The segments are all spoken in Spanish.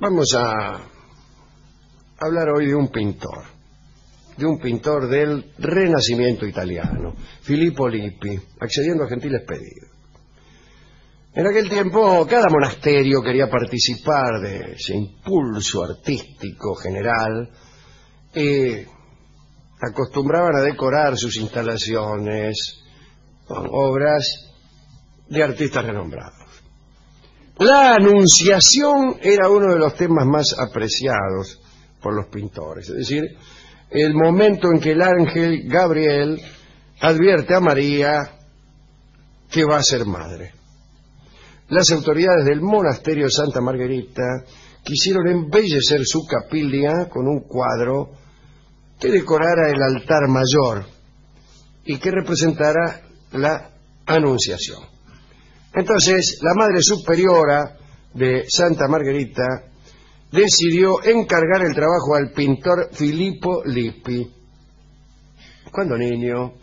Vamos a hablar hoy de un pintor, de un pintor del Renacimiento italiano, Filippo Lippi, accediendo a gentiles pedidos. En aquel tiempo cada monasterio quería participar de ese impulso artístico general y acostumbraban a decorar sus instalaciones con obras de artistas renombrados. La anunciación era uno de los temas más apreciados por los pintores, es decir, el momento en que el ángel Gabriel advierte a María que va a ser madre. Las autoridades del monasterio Santa Margarita quisieron embellecer su capilla con un cuadro que decorara el altar mayor y que representara la anunciación. Entonces, la Madre Superiora de Santa Margarita decidió encargar el trabajo al pintor Filippo Lippi. Cuando niño,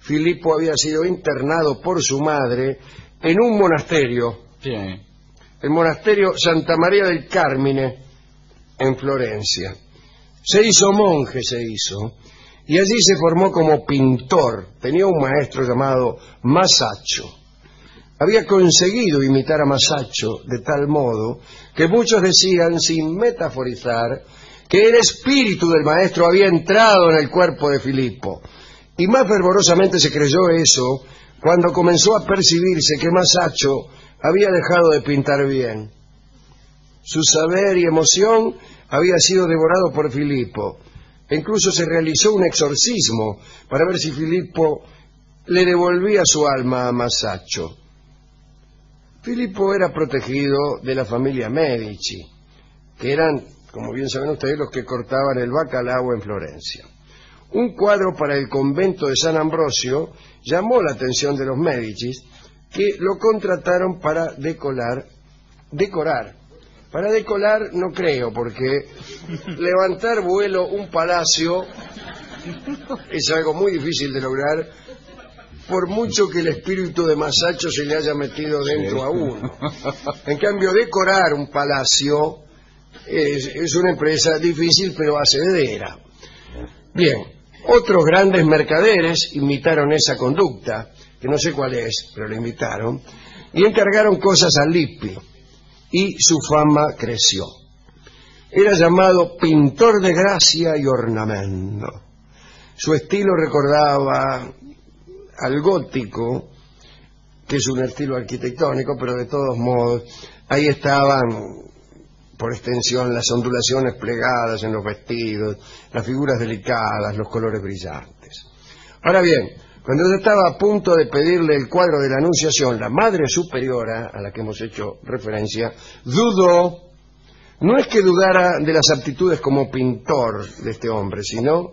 Filippo había sido internado por su madre en un monasterio, Sí. el monasterio Santa María del Carmine, en Florencia. Se hizo monje, se hizo, y allí se formó como pintor. Tenía un maestro llamado Masaccio. Había conseguido imitar a Masaccio de tal modo que muchos decían, sin metaforizar, que el espíritu del maestro había entrado en el cuerpo de Filippo. Y más fervorosamente se creyó eso cuando comenzó a percibirse que Masaccio había dejado de pintar bien. Su saber y emoción había sido devorado por Filippo. E incluso se realizó un exorcismo para ver si Filippo le devolvía su alma a Masaccio. Filippo era protegido de la familia Medici, que eran, como bien saben ustedes, los que cortaban el bacalao en Florencia. Un cuadro para el convento de San Ambrosio llamó la atención de los Medicis, que lo contrataron para decorar, decorar. Para decorar no creo, porque levantar vuelo un palacio es algo muy difícil de lograr, por mucho que el espíritu de Masacho se le haya metido dentro a uno. En cambio, decorar un palacio es, es una empresa difícil, pero hacedera. Bien, otros grandes mercaderes imitaron esa conducta, que no sé cuál es, pero lo imitaron, y encargaron cosas a Lippi, y su fama creció. Era llamado pintor de gracia y ornamento. Su estilo recordaba al gótico, que es un estilo arquitectónico, pero de todos modos, ahí estaban por extensión las ondulaciones plegadas en los vestidos, las figuras delicadas, los colores brillantes. Ahora bien, cuando yo estaba a punto de pedirle el cuadro de la Anunciación, la Madre Superiora, a la que hemos hecho referencia, dudó, no es que dudara de las aptitudes como pintor de este hombre, sino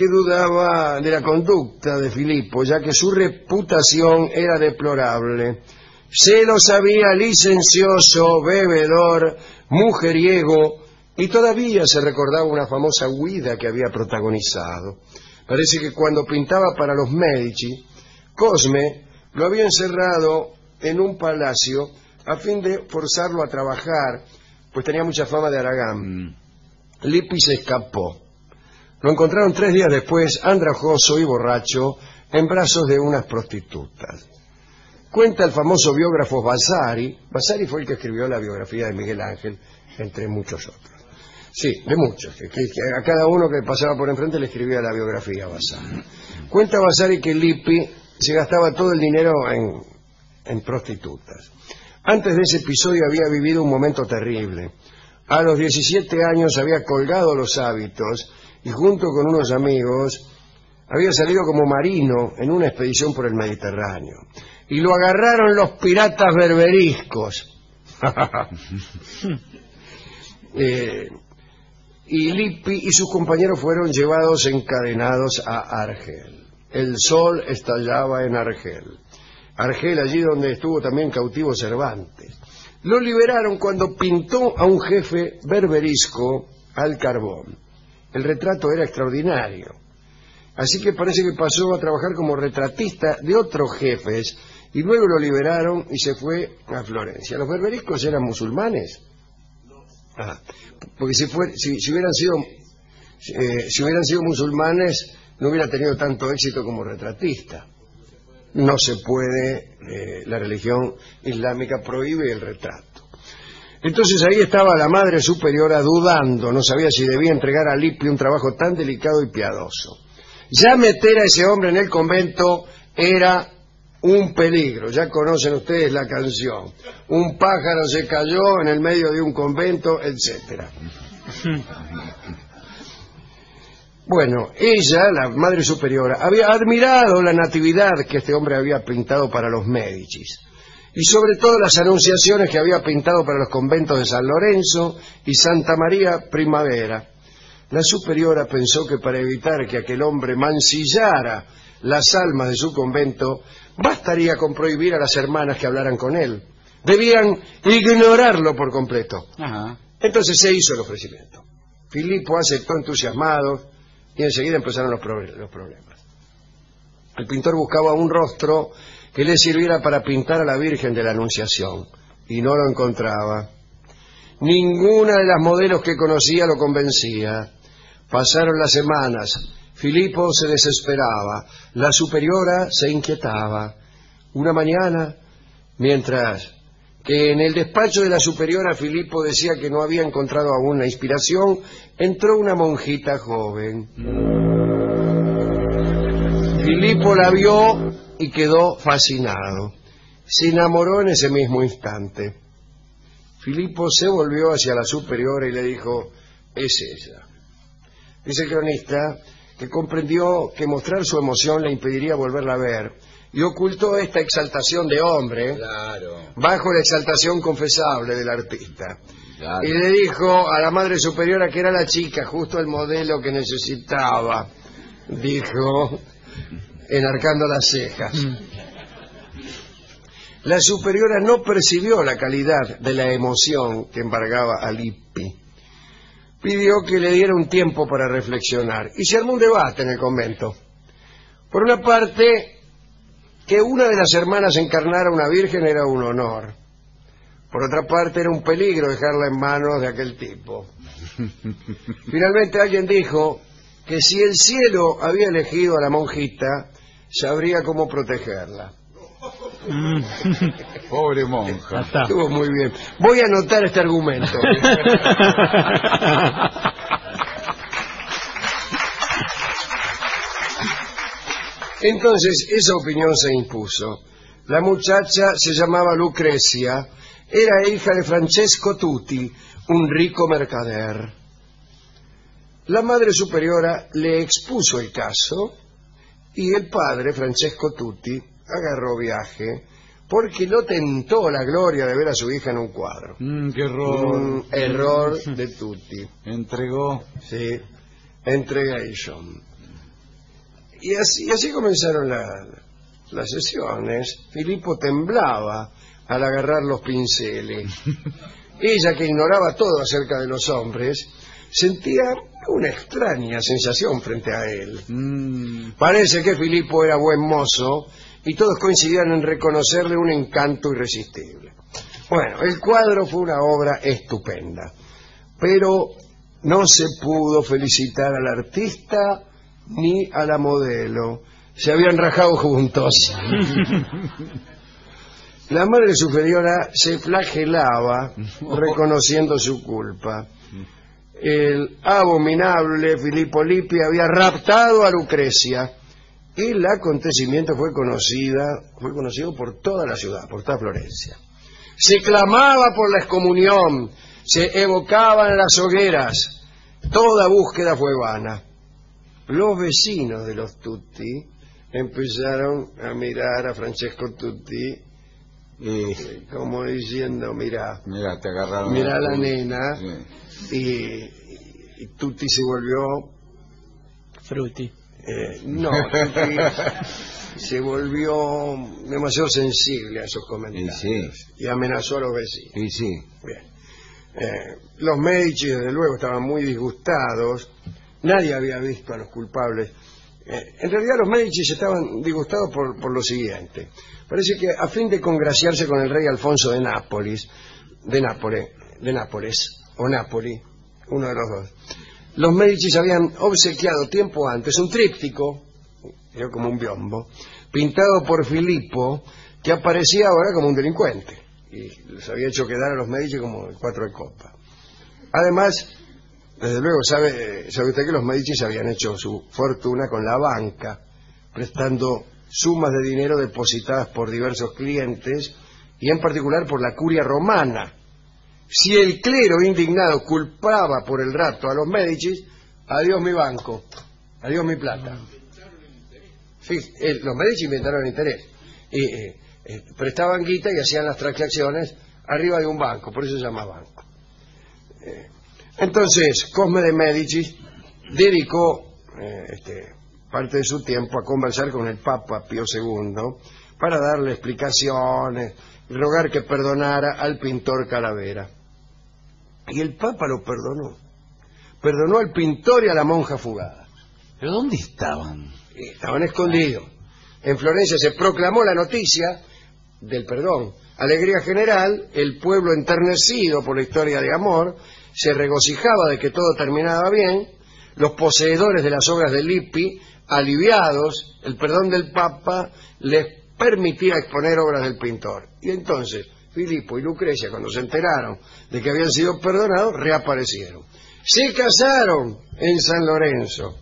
que dudaba de la conducta de Filippo, ya que su reputación era deplorable. Se lo sabía licencioso, bebedor, mujeriego, y todavía se recordaba una famosa huida que había protagonizado. Parece que cuando pintaba para los Medici, Cosme lo había encerrado en un palacio a fin de forzarlo a trabajar, pues tenía mucha fama de Aragán. Lippi se escapó. Lo encontraron tres días después, andrajoso y borracho, en brazos de unas prostitutas. Cuenta el famoso biógrafo Vasari, Vasari fue el que escribió la biografía de Miguel Ángel, entre muchos otros. Sí, de muchos, que, a cada uno que pasaba por enfrente le escribía la biografía Vasari. Cuenta Vasari que Lippi se gastaba todo el dinero en, en prostitutas. Antes de ese episodio había vivido un momento terrible. A los 17 años había colgado los hábitos y junto con unos amigos había salido como marino en una expedición por el Mediterráneo. Y lo agarraron los piratas berberiscos. Eh, y Lippi y sus compañeros fueron llevados encadenados a Argel. El sol estallaba en Argel. Argel, allí donde estuvo también cautivo Cervantes. Lo liberaron cuando pintó a un jefe berberisco al carbón. El retrato era extraordinario. Así que parece que pasó a trabajar como retratista de otros jefes y luego lo liberaron y se fue a Florencia. ¿Los berberiscos eran musulmanes? Ah, porque si, si hubieran sido eh, si hubieran sido musulmanes no hubiera tenido tanto éxito como retratista. No se puede, eh, la religión islámica prohíbe el retrato. Entonces ahí estaba la madre superiora dudando, no sabía si debía entregar a Lippi un trabajo tan delicado y piadoso. Ya meter a ese hombre en el convento era un peligro, ya conocen ustedes la canción. Un pájaro se cayó en el medio de un convento, etcétera. Bueno, ella, la madre superiora, había admirado la natividad que este hombre había pintado para los Médicis y sobre todo las anunciaciones que había pintado para los conventos de San Lorenzo y Santa María Primavera. La superiora pensó que para evitar que aquel hombre mancillara las almas de su convento, bastaría con prohibir a las hermanas que hablaran con él. Debían ignorarlo por completo. Entonces se hizo el ofrecimiento. Filipo aceptó entusiasmado y enseguida empezaron los, problemas. El pintor buscaba un rostro que le sirviera para pintar a la Virgen de la Anunciación y no lo encontraba. Ninguna de las modelos que conocía lo convencía. Pasaron las semanas. Filipo se desesperaba. La superiora se inquietaba. Una mañana, mientras que en el despacho de la superiora Filipo decía que no había encontrado aún la inspiración, entró una monjita joven. Filipo la vio y quedó fascinado. Se enamoró en ese mismo instante. Filipo se volvió hacia la superiora y le dijo, es ella. Dice el cronista que comprendió que mostrar su emoción le impediría volverla a ver y ocultó esta exaltación de hombre bajo la exaltación confesable del artista. Y le dijo a la madre superiora que era la chica, justo el modelo que necesitaba, dijo, enarcando las cejas. Mm. La superiora no percibió la calidad de la emoción que embargaba a Lippi. Pidió que le diera un tiempo para reflexionar y se armó un debate en el convento. Por una parte, que una de las hermanas encarnara una virgen era un honor. Por otra parte, era un peligro dejarla en manos de aquel tipo. Finalmente alguien dijo que si el cielo había elegido a la monjita, sabría cómo protegerla. Pobre monja. Estuvo muy bien. Voy a anotar este argumento. Entonces, esa opinión se impuso. La muchacha se llamaba Lucrecia, era hija de Francesco Tutti, un rico mercader. La madre superiora le expuso el caso y el padre, Francesco Tutti, agarró viaje porque lo tentó la gloria de ver a su hija en un cuadro. Mm, ¡Qué error! Un error de Tutti. Entregó. Sí, entregation. Y así, así comenzaron las sesiones. Filipo temblaba al agarrar los pinceles. Ella, que ignoraba todo acerca de los hombres, sentía una extraña sensación frente a él. Mm. Parece que Filipo era buen mozo y todos coincidían en reconocerle un encanto irresistible. Bueno, el cuadro fue una obra estupenda, pero no se pudo felicitar al artista ni a la modelo. Se habían rajado juntos. La madre superiora se flagelaba reconociendo su culpa. El abominable Filippo Lippi había raptado a Lucrecia. Y el acontecimiento fue conocida, fue conocido por toda la ciudad, por toda Florencia. Se clamaba por la excomunión, se evocaban las hogueras, toda búsqueda fue vana. Los vecinos de los Tutti empezaron a mirar a Francesco Tutti y, como diciendo, mira, mira, te agarraron mira a la nena y, Tutti se volvió Frutti. Eh, no, Tutti se volvió demasiado sensible a esos comentarios y, amenazó a los vecinos. Y sí. Bien. Eh, los Medici, desde luego, estaban muy disgustados Nadie había visto a los culpables. Eh, en realidad los Medici estaban disgustados por, lo siguiente. Parece que a fin de congraciarse con el rey Alfonso de Nápoles, de Nápoles, de Nápoles o uno de los dos. Los Medici habían obsequiado tiempo antes un tríptico, como un biombo, pintado por Filippo, que aparecía ahora como un delincuente. Y les había hecho quedar a los Medici como cuatro de copa. Además, desde luego, sabe, sabe usted que los Medici habían hecho su fortuna con la banca, prestando sumas de dinero depositadas por diversos clientes y en particular por la curia romana. Si el clero indignado culpaba por el rato a los Medici, adiós mi banco, adiós mi plata. Eh, los Medici inventaron el interés. Eh, eh, prestaban guita y hacían las transacciones arriba de un banco, por eso se llama banco. Eh, entonces, Cosme de Medici dedicó eh, este, parte de su tiempo a conversar con el Papa Pío II para darle explicaciones y rogar que perdonara al pintor Calavera. Y el Papa lo perdonó. Perdonó al pintor y a la monja fugada. ¿Pero dónde estaban? Y Estaban escondidos. En Florencia se proclamó la noticia del perdón. Alegría general, el pueblo enternecido por la historia de amor, se regocijaba de que todo terminaba bien, los poseedores de las obras de Lippi, aliviados, el perdón del Papa les permitía exponer obras del pintor. Y entonces, Filipo y Lucrecia, cuando se enteraron de que habían sido perdonados, reaparecieron. Se casaron en San Lorenzo.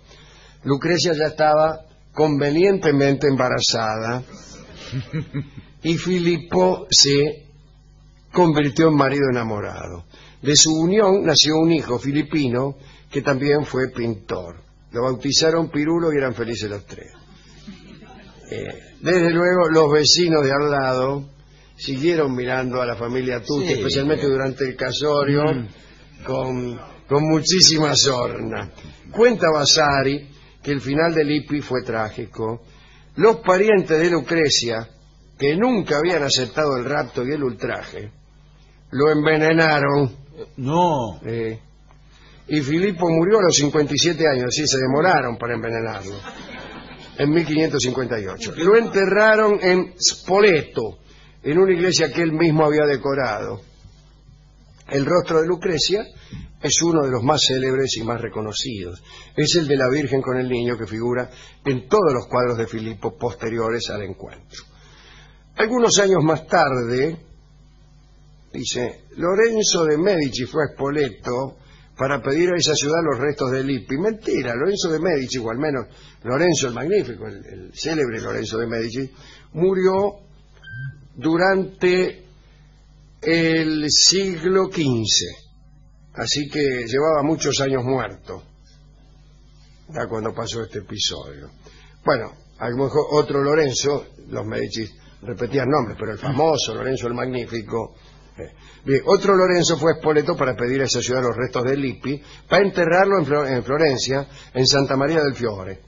Lucrecia ya estaba convenientemente embarazada y Filipo se convirtió en marido enamorado. De su unión nació un hijo filipino que también fue pintor. Lo bautizaron Pirulo y eran felices los tres. Eh, desde luego los vecinos de al lado siguieron mirando a la familia Tutti, Sí. especialmente durante el casorio, con, con muchísima sorna. Cuenta Vasari que el final de Lippi fue trágico. Los parientes de Lucrecia, que nunca habían aceptado el rapto y el ultraje, lo envenenaron No. eh, y Filipo murió a los 57 años, así se demoraron para envenenarlo, en 1558. Lo enterraron en Spoleto, en una iglesia que él mismo había decorado. El rostro de Lucrecia es uno de los más célebres y más reconocidos. Es el de la Virgen con el niño que figura en todos los cuadros de Filipo posteriores al encuentro. Algunos años más tarde, dice, Lorenzo de Medici fue a Spoleto para pedir a esa ciudad los restos de Lippi. Mentira, Lorenzo de Medici, o al menos Lorenzo el Magnífico, el, el célebre Lorenzo de Medici, murió durante el siglo XV. Así que llevaba muchos años muerto, ya cuando pasó este episodio. Bueno, a lo mejor otro Lorenzo, los Medici repetían nombres, pero el famoso Lorenzo el Magnífico. eh, Bien, otro Lorenzo fue a Spoleto para pedir a esa ciudad los restos de Lippi, para enterrarlo en, Flo- en Florencia, en Santa María del Fiore.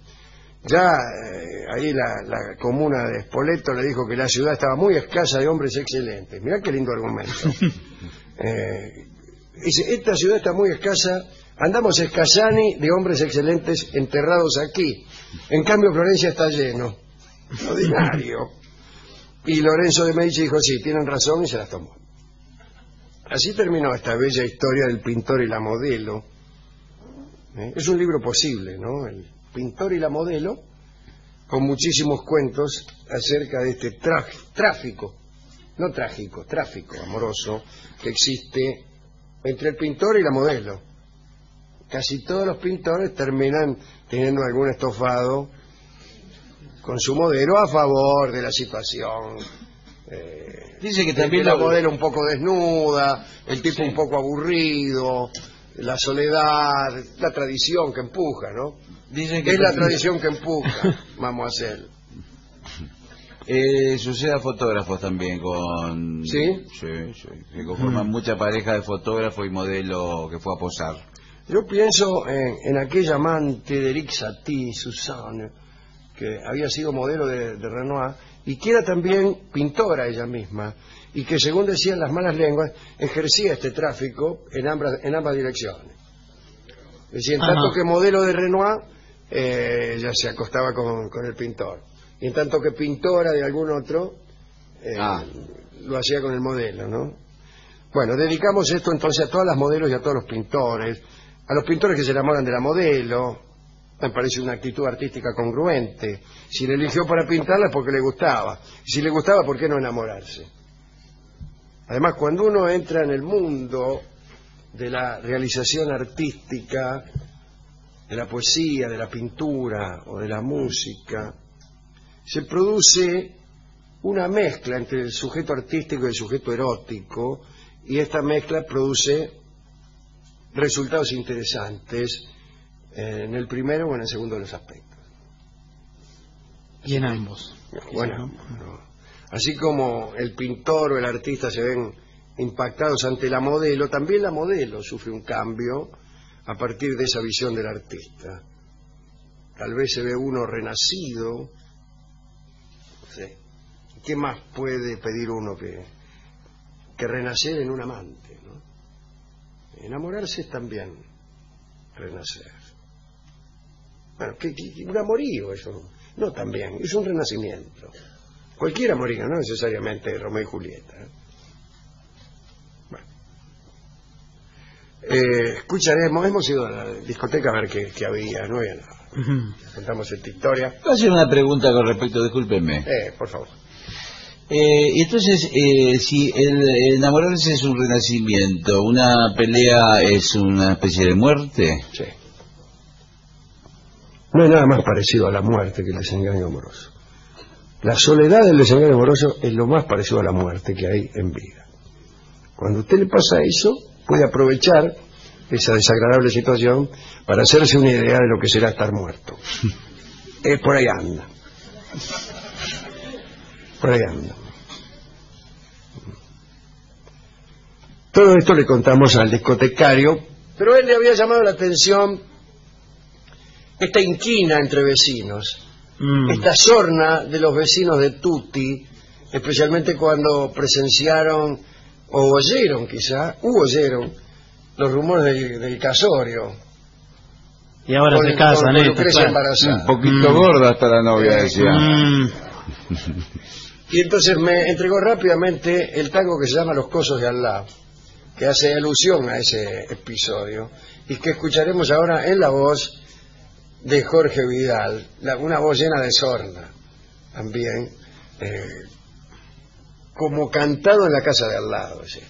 Ya eh, ahí la, la comuna de Spoleto le dijo que la ciudad estaba muy escasa de hombres excelentes. Mirá qué lindo argumento. Eh, dice, esta ciudad está muy escasa, andamos escasani de hombres excelentes enterrados aquí. En cambio Florencia está lleno. Ordinario. Y Lorenzo de Medici dijo, sí, tienen razón y se las tomó. Así terminó esta bella historia del pintor y la modelo. ¿Eh? Es un libro posible, ¿no? El pintor y la modelo, con muchísimos cuentos acerca de este tráfico, no trágico, tráfico amoroso que existe entre el pintor y la modelo. Casi todos los pintores terminan teniendo algún estofado con su modelo a favor de la situación. eh, Dice que también la lo- modelo un poco desnuda, el tipo un poco aburrido, la soledad, la tradición que empuja, ¿no? Dicen que Es la tradición que empuja, vamos a hacer. Eh, sucede a fotógrafos también con... ¿Sí? Sí, sí. Se conforman mucha pareja de fotógrafo y modelo que fue a posar. Yo pienso en, en aquella amante de Eric Satie, Suzanne, que había sido modelo de, de Renoir y que era también pintora ella misma y que según decían las malas lenguas ejercía este tráfico en ambas, en ambas direcciones. Es decir, en tanto Ajá. que modelo de Renoir eh, ella se acostaba con, con el pintor y en tanto que pintora de algún otro eh, Ah. lo hacía con el modelo, ¿no? Bueno, dedicamos esto entonces a todas las modelos y a todos los pintores, a los pintores que se enamoran de la modelo, me parece una actitud artística congruente. Si le eligió para pintarla es porque le gustaba. Si le gustaba, ¿por qué no enamorarse? Además, cuando uno entra en el mundo de la realización artística, de la poesía, de la pintura o de la música, se produce una mezcla entre el sujeto artístico y el sujeto erótico, y esta mezcla produce resultados interesantes en el primero o en el segundo de los aspectos. Y en ambos. Bueno, no. así como el pintor o el artista se ven impactados ante la modelo, también la modelo sufre un cambio a partir de esa visión del artista. Tal vez se ve uno renacido. Sé. ¿Qué más puede pedir uno que, que renacer en un amante? ¿no? Enamorarse es también renacer. Bueno, ¿qué, qué- un amorío eso. No también, es un renacimiento. Cualquier amorío, no necesariamente Romeo y Julieta. ¿eh? Bueno. Eh, escucharemos, hemos ido a la discoteca a ver qué, qué había, no había nada. Contamos esta historia. Voy a hacer una pregunta con respecto, discúlpeme. Eh, por favor. Eh, y entonces, eh, si el enamorarse es un renacimiento, una pelea es una especie de muerte. Sí. No hay nada más parecido a la muerte que el desengaño amoroso. La soledad del desengaño amoroso es lo más parecido a la muerte que hay en vida. Cuando usted le pasa eso, puede aprovechar esa desagradable situación para hacerse una idea de lo que será estar muerto. Es por ahí anda. Por ahí anda. Todo esto le contamos al discotecario, pero él le había llamado la atención esta inquina entre vecinos, Mm. esta sorna de los vecinos de Tutti, especialmente cuando presenciaron o oyeron quizá, u oyeron los rumores del, del casorio. Y ahora con- se casan, con ¿eh? Claro. embarazada. Un poquito Mm. gorda hasta la novia, Eh, decía. Mm. Y entonces me entregó rápidamente el tango que se llama Los Cosos de Allah, que hace alusión a ese episodio, y que escucharemos ahora en la voz de Jorge Vidal, la- una voz llena de sorna, también, eh, como cantado en la casa de al lado. ¿sí?